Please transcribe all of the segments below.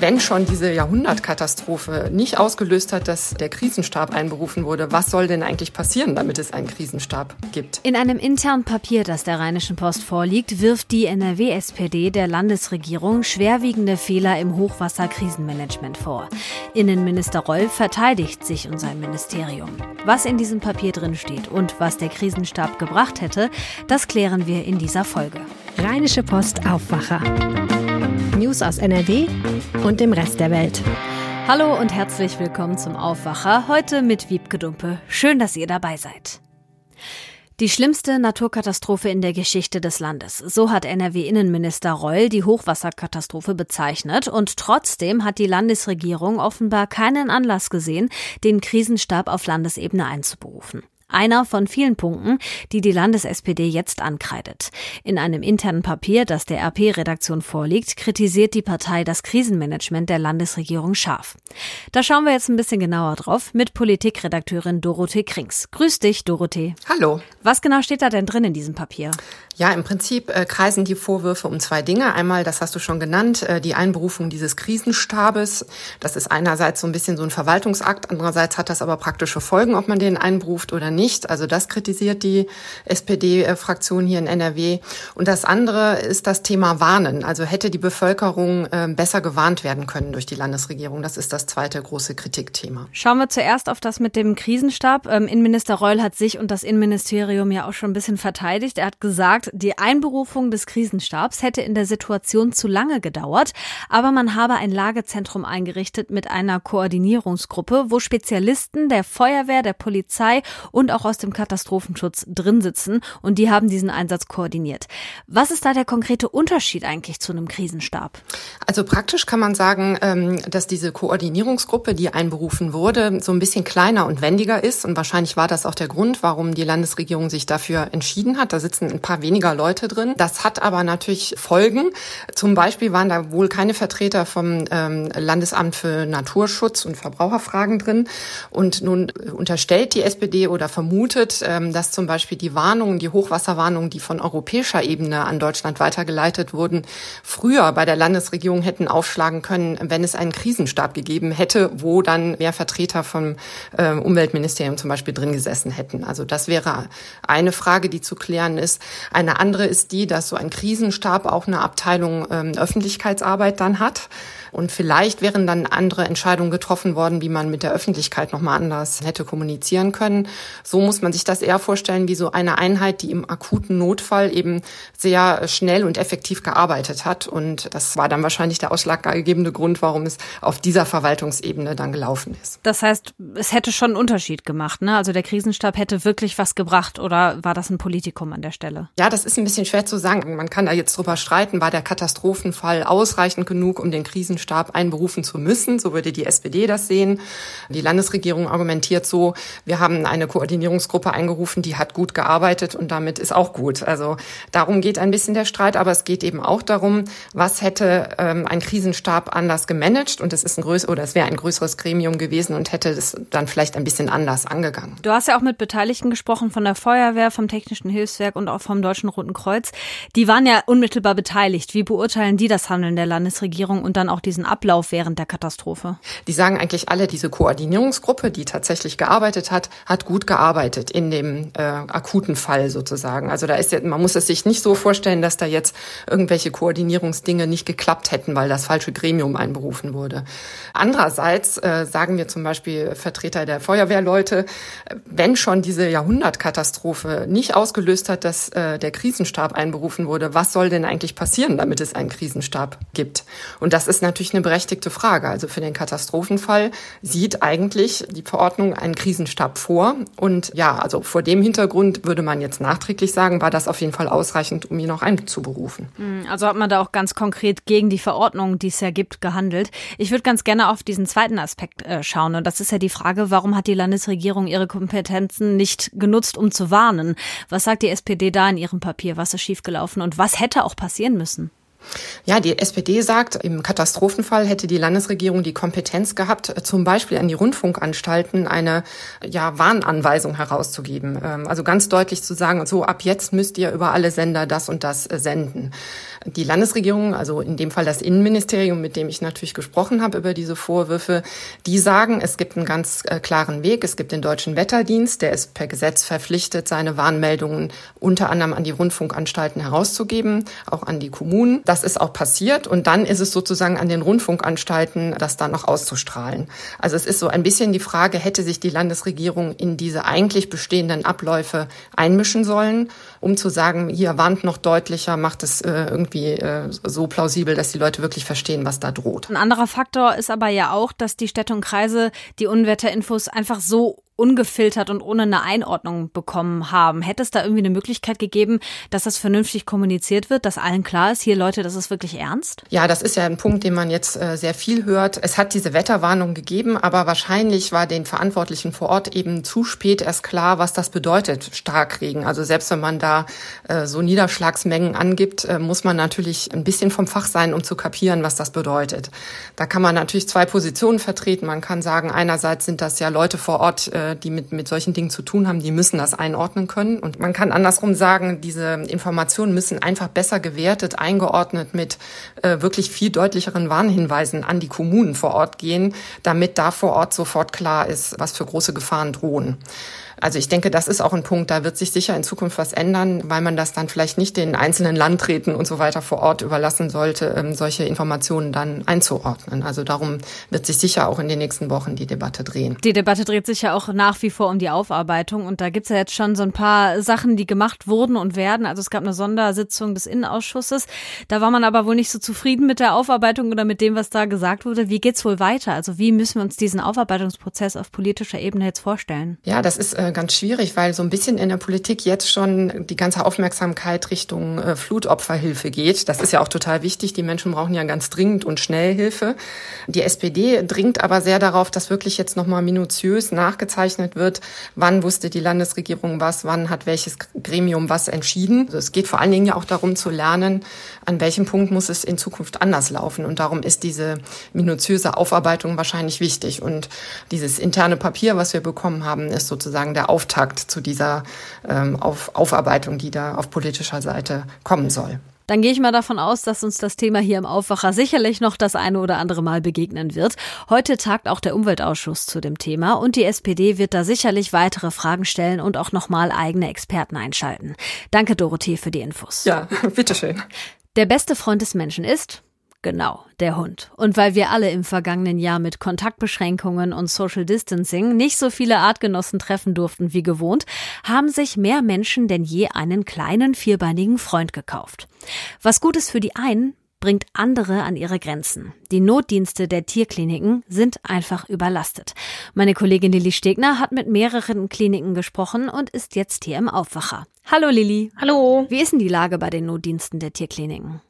wenn schon diese Jahrhundertkatastrophe nicht ausgelöst hat, dass der Krisenstab einberufen wurde, was soll denn eigentlich passieren, damit es einen Krisenstab gibt? In einem internen Papier, das der Rheinischen Post vorliegt, wirft die NRW-SPD der Landesregierung schwerwiegende Fehler im Hochwasserkrisenmanagement vor. Innenminister Roll verteidigt sich und sein Ministerium. Was in diesem Papier drin steht und was der Krisenstab gebracht hätte, das klären wir in dieser Folge. Rheinische Post Aufwacher. News aus NRW und dem Rest der Welt. Hallo und herzlich willkommen zum Aufwacher, heute mit Wiebke Dumpe. Schön, dass ihr dabei seid. Die schlimmste Naturkatastrophe in der Geschichte des Landes. So hat NRW-Innenminister Reul die Hochwasserkatastrophe bezeichnet. Und trotzdem hat die Landesregierung offenbar keinen Anlass gesehen, den Krisenstab auf Landesebene einzuberufen. Einer von vielen Punkten, die die Landes-SPD jetzt ankreidet. In einem internen Papier, das der RP-Redaktion vorliegt, kritisiert die Partei das Krisenmanagement der Landesregierung scharf. Da schauen wir jetzt ein bisschen genauer drauf mit Politikredakteurin Dorothee Krings. Grüß dich, Dorothee. Hallo. Was genau steht da denn drin in diesem Papier? Ja, im Prinzip äh, kreisen die Vorwürfe um zwei Dinge. Einmal, das hast du schon genannt, äh, die Einberufung dieses Krisenstabes. Das ist einerseits so ein bisschen so ein Verwaltungsakt, andererseits hat das aber praktische Folgen, ob man den einberuft oder nicht. Also das kritisiert die SPD-Fraktion hier in NRW. Und das andere ist das Thema Warnen. Also hätte die Bevölkerung äh, besser gewarnt werden können durch die Landesregierung. Das ist das zweite große Kritikthema. Schauen wir zuerst auf das mit dem Krisenstab. Ähm, Innenminister Reul hat sich und das Innenministerium ja auch schon ein bisschen verteidigt. Er hat gesagt, die Einberufung des Krisenstabs hätte in der Situation zu lange gedauert, aber man habe ein Lagezentrum eingerichtet mit einer Koordinierungsgruppe, wo Spezialisten der Feuerwehr, der Polizei und auch aus dem Katastrophenschutz drin sitzen und die haben diesen Einsatz koordiniert. Was ist da der konkrete Unterschied eigentlich zu einem Krisenstab? Also praktisch kann man sagen, ähm, dass diese Koordinierungsgruppe, die einberufen wurde, so ein bisschen kleiner und wendiger ist und wahrscheinlich war das auch der Grund, warum die Landesregierung sich dafür entschieden hat. Da sitzen ein paar wenige weniger Leute drin. Das hat aber natürlich Folgen. Zum Beispiel waren da wohl keine Vertreter vom ähm, Landesamt für Naturschutz und Verbraucherfragen drin. Und nun unterstellt die SPD oder vermutet, ähm, dass zum Beispiel die Warnungen, die Hochwasserwarnungen, die von europäischer Ebene an Deutschland weitergeleitet wurden, früher bei der Landesregierung hätten aufschlagen können, wenn es einen Krisenstab gegeben hätte, wo dann mehr Vertreter vom äh, Umweltministerium zum Beispiel drin gesessen hätten. Also das wäre eine Frage, die zu klären ist. Eine eine andere ist die, dass so ein Krisenstab auch eine Abteilung ähm, Öffentlichkeitsarbeit dann hat. Und vielleicht wären dann andere Entscheidungen getroffen worden, wie man mit der Öffentlichkeit nochmal anders hätte kommunizieren können. So muss man sich das eher vorstellen wie so eine Einheit, die im akuten Notfall eben sehr schnell und effektiv gearbeitet hat. Und das war dann wahrscheinlich der ausschlaggebende Grund, warum es auf dieser Verwaltungsebene dann gelaufen ist. Das heißt, es hätte schon einen Unterschied gemacht, ne? Also der Krisenstab hätte wirklich was gebracht oder war das ein Politikum an der Stelle? Ja, das ist ein bisschen schwer zu sagen. Man kann da jetzt drüber streiten, war der Katastrophenfall ausreichend genug, um den Krisenstab Krisenstab einberufen zu müssen. So würde die SPD das sehen. Die Landesregierung argumentiert so, wir haben eine Koordinierungsgruppe eingerufen, die hat gut gearbeitet und damit ist auch gut. Also darum geht ein bisschen der Streit, aber es geht eben auch darum, was hätte ähm, ein Krisenstab anders gemanagt und es ist ein größeres oder es wäre ein größeres Gremium gewesen und hätte es dann vielleicht ein bisschen anders angegangen. Du hast ja auch mit Beteiligten gesprochen von der Feuerwehr, vom Technischen Hilfswerk und auch vom Deutschen Roten Kreuz. Die waren ja unmittelbar beteiligt. Wie beurteilen die das Handeln der Landesregierung und dann auch die diesen Ablauf während der Katastrophe? Die sagen eigentlich alle, diese Koordinierungsgruppe, die tatsächlich gearbeitet hat, hat gut gearbeitet in dem äh, akuten Fall sozusagen. Also da ist ja, man muss es sich nicht so vorstellen, dass da jetzt irgendwelche Koordinierungsdinge nicht geklappt hätten, weil das falsche Gremium einberufen wurde. Andererseits äh, sagen wir zum Beispiel Vertreter der Feuerwehrleute, wenn schon diese Jahrhundertkatastrophe nicht ausgelöst hat, dass äh, der Krisenstab einberufen wurde, was soll denn eigentlich passieren, damit es einen Krisenstab gibt? Und das ist natürlich natürlich eine berechtigte Frage. Also für den Katastrophenfall sieht eigentlich die Verordnung einen Krisenstab vor. Und ja, also vor dem Hintergrund würde man jetzt nachträglich sagen, war das auf jeden Fall ausreichend, um ihn auch einzuberufen. Hm, also hat man da auch ganz konkret gegen die Verordnung, die es ja gibt, gehandelt. Ich würde ganz gerne auf diesen zweiten Aspekt äh, schauen. Und das ist ja die Frage, warum hat die Landesregierung ihre Kompetenzen nicht genutzt, um zu warnen? Was sagt die SPD da in ihrem Papier? Was ist schiefgelaufen und was hätte auch passieren müssen? Ja, die SPD sagt, im Katastrophenfall hätte die Landesregierung die Kompetenz gehabt, zum Beispiel an die Rundfunkanstalten eine ja, Warnanweisung herauszugeben. Ähm, also ganz deutlich zu sagen, so ab jetzt müsst ihr über alle Sender das und das äh, senden. Die Landesregierung, also in dem Fall das Innenministerium, mit dem ich natürlich gesprochen habe über diese Vorwürfe, die sagen, es gibt einen ganz äh, klaren Weg. Es gibt den Deutschen Wetterdienst, der ist per Gesetz verpflichtet, seine Warnmeldungen unter anderem an die Rundfunkanstalten herauszugeben, auch an die Kommunen. Das ist auch passiert und dann ist es sozusagen an den Rundfunkanstalten, das dann noch auszustrahlen. Also es ist so ein bisschen die Frage, hätte sich die Landesregierung in diese eigentlich bestehenden Abläufe einmischen sollen, um zu sagen, hier warnt noch deutlicher, macht es äh, irgendwie äh, so plausibel, dass die Leute wirklich verstehen, was da droht. Ein anderer Faktor ist aber ja auch, dass die Städte und Kreise die Unwetterinfos einfach so ungefiltert und ohne eine Einordnung bekommen haben. Hätte es da irgendwie eine Möglichkeit gegeben, dass das vernünftig kommuniziert wird, dass allen klar ist, hier Leute, das ist wirklich ernst? Ja, das ist ja ein Punkt, den man jetzt äh, sehr viel hört. Es hat diese Wetterwarnung gegeben, aber wahrscheinlich war den Verantwortlichen vor Ort eben zu spät erst klar, was das bedeutet, Starkregen. Also selbst wenn man da äh, so Niederschlagsmengen angibt, äh, muss man natürlich ein bisschen vom Fach sein, um zu kapieren, was das bedeutet. Da kann man natürlich zwei Positionen vertreten. Man kann sagen, einerseits sind das ja Leute vor Ort, die mit, mit solchen Dingen zu tun haben, die müssen das einordnen können. Und man kann andersrum sagen, diese Informationen müssen einfach besser gewertet, eingeordnet mit äh, wirklich viel deutlicheren Warnhinweisen an die Kommunen vor Ort gehen, damit da vor Ort sofort klar ist, was für große Gefahren drohen. Also ich denke, das ist auch ein Punkt, da wird sich sicher in Zukunft was ändern, weil man das dann vielleicht nicht den einzelnen Landräten und so weiter vor Ort überlassen sollte, ähm, solche Informationen dann einzuordnen. Also darum wird sich sicher auch in den nächsten Wochen die Debatte drehen. Die Debatte dreht sich ja auch nach wie vor um die Aufarbeitung und da gibt's ja jetzt schon so ein paar Sachen, die gemacht wurden und werden. Also es gab eine Sondersitzung des Innenausschusses. Da war man aber wohl nicht so zufrieden mit der Aufarbeitung oder mit dem, was da gesagt wurde. Wie geht's wohl weiter? Also wie müssen wir uns diesen Aufarbeitungsprozess auf politischer Ebene jetzt vorstellen? Ja, das ist äh, ganz schwierig, weil so ein bisschen in der Politik jetzt schon die ganze Aufmerksamkeit Richtung äh, Flutopferhilfe geht. Das ist ja auch total wichtig. Die Menschen brauchen ja ganz dringend und schnell Hilfe. Die SPD dringt aber sehr darauf, dass wirklich jetzt nochmal minutiös nachgezeichnet wird, wann wusste die Landesregierung was, wann hat welches Gremium was entschieden. Also es geht vor allen Dingen ja auch darum zu lernen, an welchem Punkt muss es in Zukunft anders laufen. Und darum ist diese minutiöse Aufarbeitung wahrscheinlich wichtig. Und dieses interne Papier, was wir bekommen haben, ist sozusagen der Auftakt zu dieser ähm, Auf Aufarbeitung, die da auf politischer Seite kommen soll. Dann gehe ich mal davon aus, dass uns das Thema hier im Aufwacher sicherlich noch das eine oder andere Mal begegnen wird. Heute tagt auch der Umweltausschuss zu dem Thema und die SPD wird da sicherlich weitere Fragen stellen und auch nochmal eigene Experten einschalten. Danke, Dorothee, für die Infos. Ja, bitteschön. Der beste Freund des Menschen ist Genau, der Hund. Und weil wir alle im vergangenen Jahr mit Kontaktbeschränkungen und Social Distancing nicht so viele Artgenossen treffen durften wie gewohnt, haben sich mehr Menschen denn je einen kleinen vierbeinigen Freund gekauft. Was gut ist für die einen, bringt andere an ihre Grenzen. Die Notdienste der Tierkliniken sind einfach überlastet. Meine Kollegin Lilly Stegner hat mit mehreren Kliniken gesprochen und ist jetzt hier im Aufwacher. Hallo Lilly. Hallo. Wie ist denn die Lage bei den Notdiensten der Tierkliniken?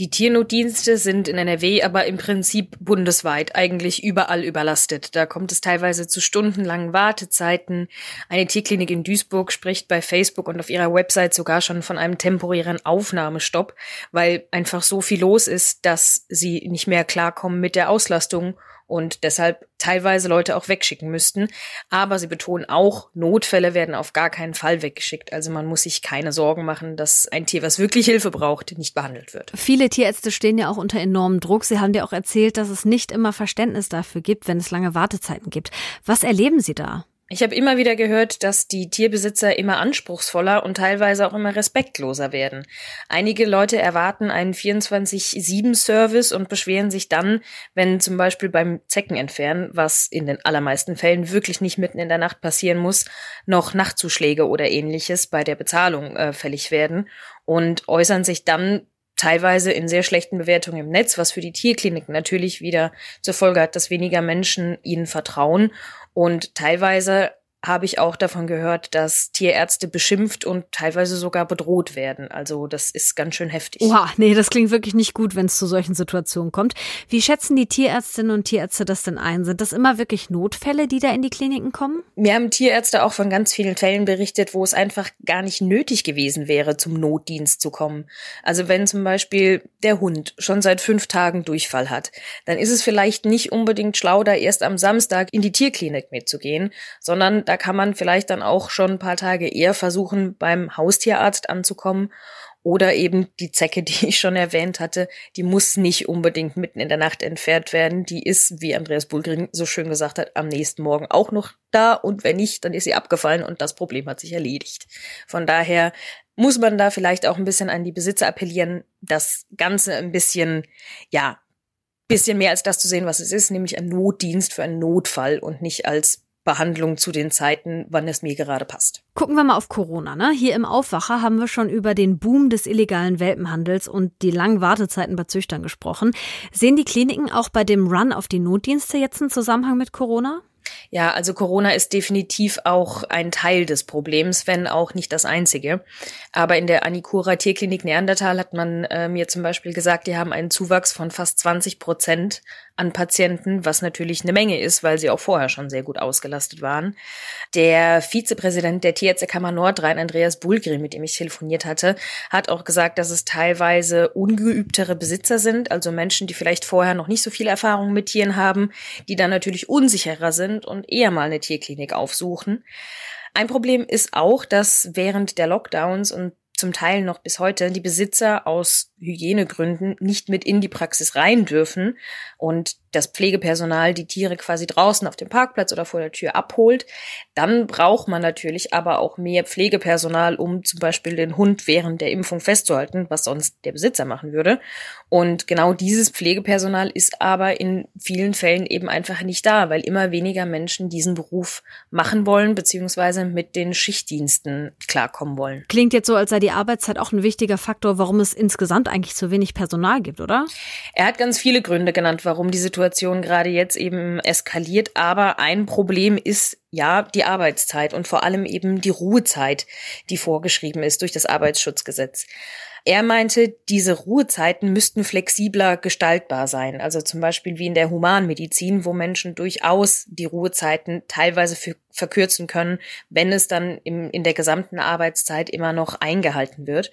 Die Tiernotdienste sind in NRW aber im Prinzip bundesweit eigentlich überall überlastet. Da kommt es teilweise zu stundenlangen Wartezeiten. Eine Tierklinik in Duisburg spricht bei Facebook und auf ihrer Website sogar schon von einem temporären Aufnahmestopp, weil einfach so viel los ist, dass sie nicht mehr klarkommen mit der Auslastung und deshalb teilweise Leute auch wegschicken müssten. Aber sie betonen auch, Notfälle werden auf gar keinen Fall weggeschickt. Also man muss sich keine Sorgen machen, dass ein Tier, was wirklich Hilfe braucht, nicht behandelt wird. Viele Tierärzte stehen ja auch unter enormem Druck. Sie haben dir auch erzählt, dass es nicht immer Verständnis dafür gibt, wenn es lange Wartezeiten gibt. Was erleben Sie da? Ich habe immer wieder gehört, dass die Tierbesitzer immer anspruchsvoller und teilweise auch immer respektloser werden. Einige Leute erwarten einen 24-7-Service und beschweren sich dann, wenn zum Beispiel beim Zeckenentfernen, was in den allermeisten Fällen wirklich nicht mitten in der Nacht passieren muss, noch Nachtzuschläge oder ähnliches bei der Bezahlung äh, fällig werden und äußern sich dann teilweise in sehr schlechten Bewertungen im Netz, was für die Tierkliniken natürlich wieder zur Folge hat, dass weniger Menschen ihnen vertrauen. Und teilweise habe ich auch davon gehört, dass Tierärzte beschimpft und teilweise sogar bedroht werden. Also das ist ganz schön heftig. Oha, nee, das klingt wirklich nicht gut, wenn es zu solchen Situationen kommt. Wie schätzen die Tierärztinnen und Tierärzte das denn ein? Sind das immer wirklich Notfälle, die da in die Kliniken kommen? Mir haben Tierärzte auch von ganz vielen Fällen berichtet, wo es einfach gar nicht nötig gewesen wäre, zum Notdienst zu kommen. Also wenn zum Beispiel der Hund schon seit fünf Tagen Durchfall hat, dann ist es vielleicht nicht unbedingt schlau, da erst am Samstag in die Tierklinik mitzugehen, sondern da kann man vielleicht dann auch schon ein paar Tage eher versuchen, beim Haustierarzt anzukommen. Oder eben die Zecke, die ich schon erwähnt hatte, die muss nicht unbedingt mitten in der Nacht entfernt werden. Die ist, wie Andreas Bulgrin so schön gesagt hat, am nächsten Morgen auch noch da. Und wenn nicht, dann ist sie abgefallen und das Problem hat sich erledigt. Von daher muss man da vielleicht auch ein bisschen an die Besitzer appellieren, das Ganze ein bisschen, ja, bisschen mehr als das zu sehen, was es ist, nämlich ein Notdienst für einen Notfall und nicht als Behandlung zu den Zeiten, wann es mir gerade passt. Gucken wir mal auf Corona. Ne? Hier im Aufwacher haben wir schon über den Boom des illegalen Welpenhandels und die langen Wartezeiten bei Züchtern gesprochen. Sehen die Kliniken auch bei dem Run auf die Notdienste jetzt einen Zusammenhang mit Corona? Ja, also Corona ist definitiv auch ein Teil des Problems, wenn auch nicht das einzige. Aber in der Anikura Tierklinik Neandertal hat man äh, mir zum Beispiel gesagt, die haben einen Zuwachs von fast 20 Prozent an Patienten, was natürlich eine Menge ist, weil sie auch vorher schon sehr gut ausgelastet waren. Der Vizepräsident der Tierärztekammer Nordrhein, Andreas Bulgrim, mit dem ich telefoniert hatte, hat auch gesagt, dass es teilweise ungeübtere Besitzer sind, also Menschen, die vielleicht vorher noch nicht so viel Erfahrung mit Tieren haben, die dann natürlich unsicherer sind und eher mal eine Tierklinik aufsuchen. Ein Problem ist auch, dass während der Lockdowns und zum Teil noch bis heute die Besitzer aus Hygienegründen nicht mit in die Praxis rein dürfen und das Pflegepersonal die Tiere quasi draußen auf dem Parkplatz oder vor der Tür abholt, dann braucht man natürlich aber auch mehr Pflegepersonal, um zum Beispiel den Hund während der Impfung festzuhalten, was sonst der Besitzer machen würde. Und genau dieses Pflegepersonal ist aber in vielen Fällen eben einfach nicht da, weil immer weniger Menschen diesen Beruf machen wollen, beziehungsweise mit den Schichtdiensten klarkommen wollen. Klingt jetzt so, als sei die Arbeitszeit auch ein wichtiger Faktor, warum es insgesamt eigentlich zu wenig Personal gibt, oder? Er hat ganz viele Gründe genannt, warum die Situation gerade jetzt eben eskaliert. Aber ein Problem ist ja die Arbeitszeit und vor allem eben die Ruhezeit, die vorgeschrieben ist durch das Arbeitsschutzgesetz. Er meinte, diese Ruhezeiten müssten flexibler gestaltbar sein. Also zum Beispiel wie in der Humanmedizin, wo Menschen durchaus die Ruhezeiten teilweise für verkürzen können, wenn es dann im, in der gesamten Arbeitszeit immer noch eingehalten wird.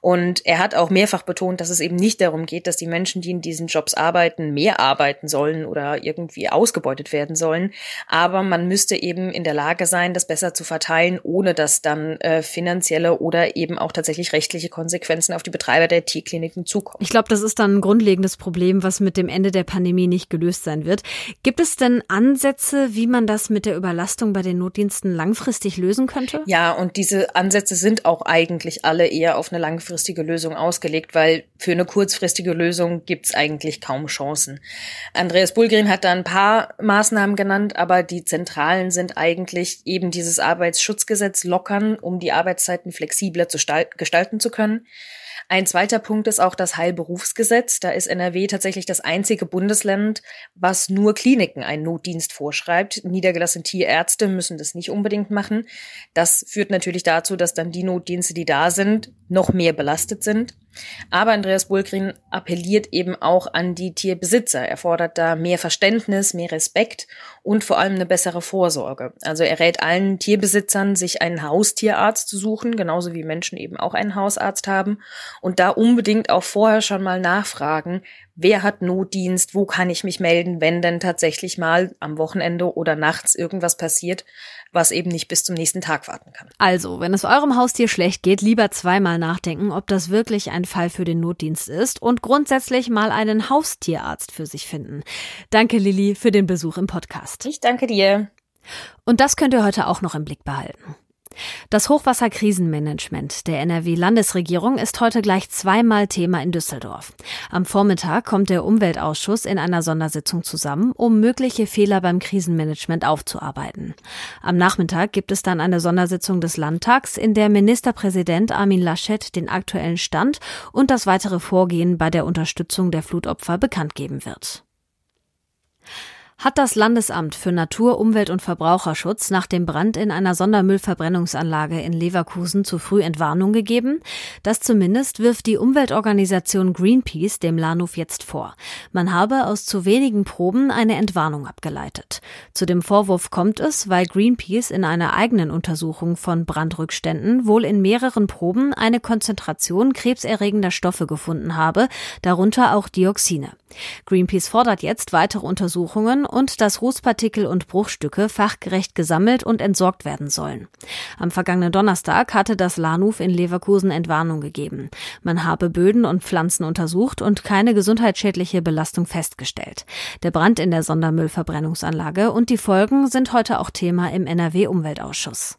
Und er hat auch mehrfach betont, dass es eben nicht darum geht, dass die Menschen, die in diesen Jobs arbeiten, mehr arbeiten sollen oder irgendwie ausgebeutet werden sollen. Aber man müsste eben in der Lage sein, das besser zu verteilen, ohne dass dann äh, finanzielle oder eben auch tatsächlich rechtliche Konsequenzen auf die Betreiber der Tierkliniken zukommen. Ich glaube, das ist dann ein grundlegendes Problem, was mit dem Ende der Pandemie nicht gelöst sein wird. Gibt es denn Ansätze, wie man das mit der Überlastung bei bei den Notdiensten langfristig lösen könnte? Ja, und diese Ansätze sind auch eigentlich alle eher auf eine langfristige Lösung ausgelegt, weil für eine kurzfristige Lösung gibt's eigentlich kaum Chancen. Andreas Bulgrin hat da ein paar Maßnahmen genannt, aber die zentralen sind eigentlich eben dieses Arbeitsschutzgesetz lockern, um die Arbeitszeiten flexibler zu gestalten zu können. Ein zweiter Punkt ist auch das Heilberufsgesetz. Da ist NRW tatsächlich das einzige Bundesland, was nur Kliniken einen Notdienst vorschreibt. Niedergelassene Tierärzte müssen das nicht unbedingt machen. Das führt natürlich dazu, dass dann die Notdienste, die da sind, noch mehr belastet sind. Aber Andreas Bulgrin appelliert eben auch an die Tierbesitzer. Er fordert da mehr Verständnis, mehr Respekt und vor allem eine bessere Vorsorge. Also er rät allen Tierbesitzern, sich einen Haustierarzt zu suchen, genauso wie Menschen eben auch einen Hausarzt haben und da unbedingt auch vorher schon mal nachfragen, wer hat Notdienst, wo kann ich mich melden, wenn denn tatsächlich mal am Wochenende oder nachts irgendwas passiert, was eben nicht bis zum nächsten Tag warten kann. Also, wenn es eurem Haustier schlecht geht, lieber zweimal nachdenken, ob das wirklich ein Fall für den Notdienst ist und grundsätzlich mal einen Haustierarzt für sich finden. Danke, Lilly, für den Besuch im Podcast. Ich danke dir. Und das könnt ihr heute auch noch im Blick behalten. Das Hochwasserkrisenmanagement der NRW-Landesregierung ist heute gleich zweimal Thema in Düsseldorf. Am Vormittag kommt der Umweltausschuss in einer Sondersitzung zusammen, um mögliche Fehler beim Krisenmanagement aufzuarbeiten. Am Nachmittag gibt es dann eine Sondersitzung des Landtags, in der Ministerpräsident Armin Laschet den aktuellen Stand und das weitere Vorgehen bei der Unterstützung der Flutopfer bekannt geben wird. Hat das Landesamt für Natur, Umwelt und Verbraucherschutz nach dem Brand in einer Sondermüllverbrennungsanlage in Leverkusen zu früh Entwarnung gegeben? Das zumindest wirft die Umweltorganisation Greenpeace dem Lahnhof jetzt vor. Man habe aus zu wenigen Proben eine Entwarnung abgeleitet. Zu dem Vorwurf kommt es, weil Greenpeace in einer eigenen Untersuchung von Brandrückständen wohl in mehreren Proben eine Konzentration krebserregender Stoffe gefunden habe, darunter auch Dioxine. Greenpeace fordert jetzt weitere Untersuchungen und dass Rußpartikel und Bruchstücke fachgerecht gesammelt und entsorgt werden sollen. Am vergangenen Donnerstag hatte das Lahnhof in Leverkusen Entwarnung gegeben. Man habe Böden und Pflanzen untersucht und keine gesundheitsschädliche Belastung festgestellt. Der Brand in der Sondermüllverbrennungsanlage und die Folgen sind heute auch Thema im NRW-Umweltausschuss.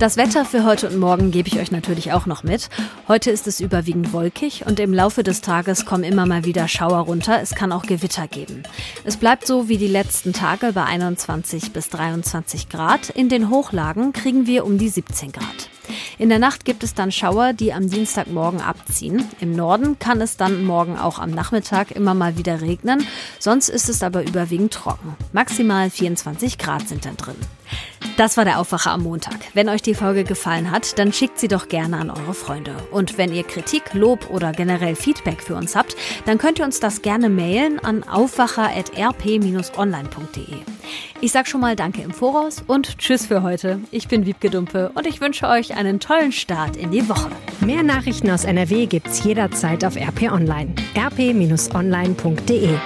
Das Wetter für heute und morgen gebe ich euch natürlich auch noch mit. Heute ist es überwiegend wolkig und im Laufe des Tages kommen immer mal wieder Schauer runter. Es kann auch Gewitter geben. Es bleibt so wie die letzten Tage bei 21 bis 23 Grad. In den Hochlagen kriegen wir um die 17 Grad. In der Nacht gibt es dann Schauer, die am Dienstagmorgen abziehen. Im Norden kann es dann morgen auch am Nachmittag immer mal wieder regnen. Sonst ist es aber überwiegend trocken. Maximal 24 Grad sind dann drin. Das war der Aufwacher am Montag. Wenn euch die Folge gefallen hat, dann schickt sie doch gerne an eure Freunde. Und wenn ihr Kritik, Lob oder generell Feedback für uns habt, dann könnt ihr uns das gerne mailen an aufwacher.rp-online.de. Ich sag schon mal Danke im Voraus und Tschüss für heute. Ich bin Wiebke Dumpe und ich wünsche euch einen tollen Start in die Woche. Mehr Nachrichten aus NRW gibt's jederzeit auf RP Online. rp-online.de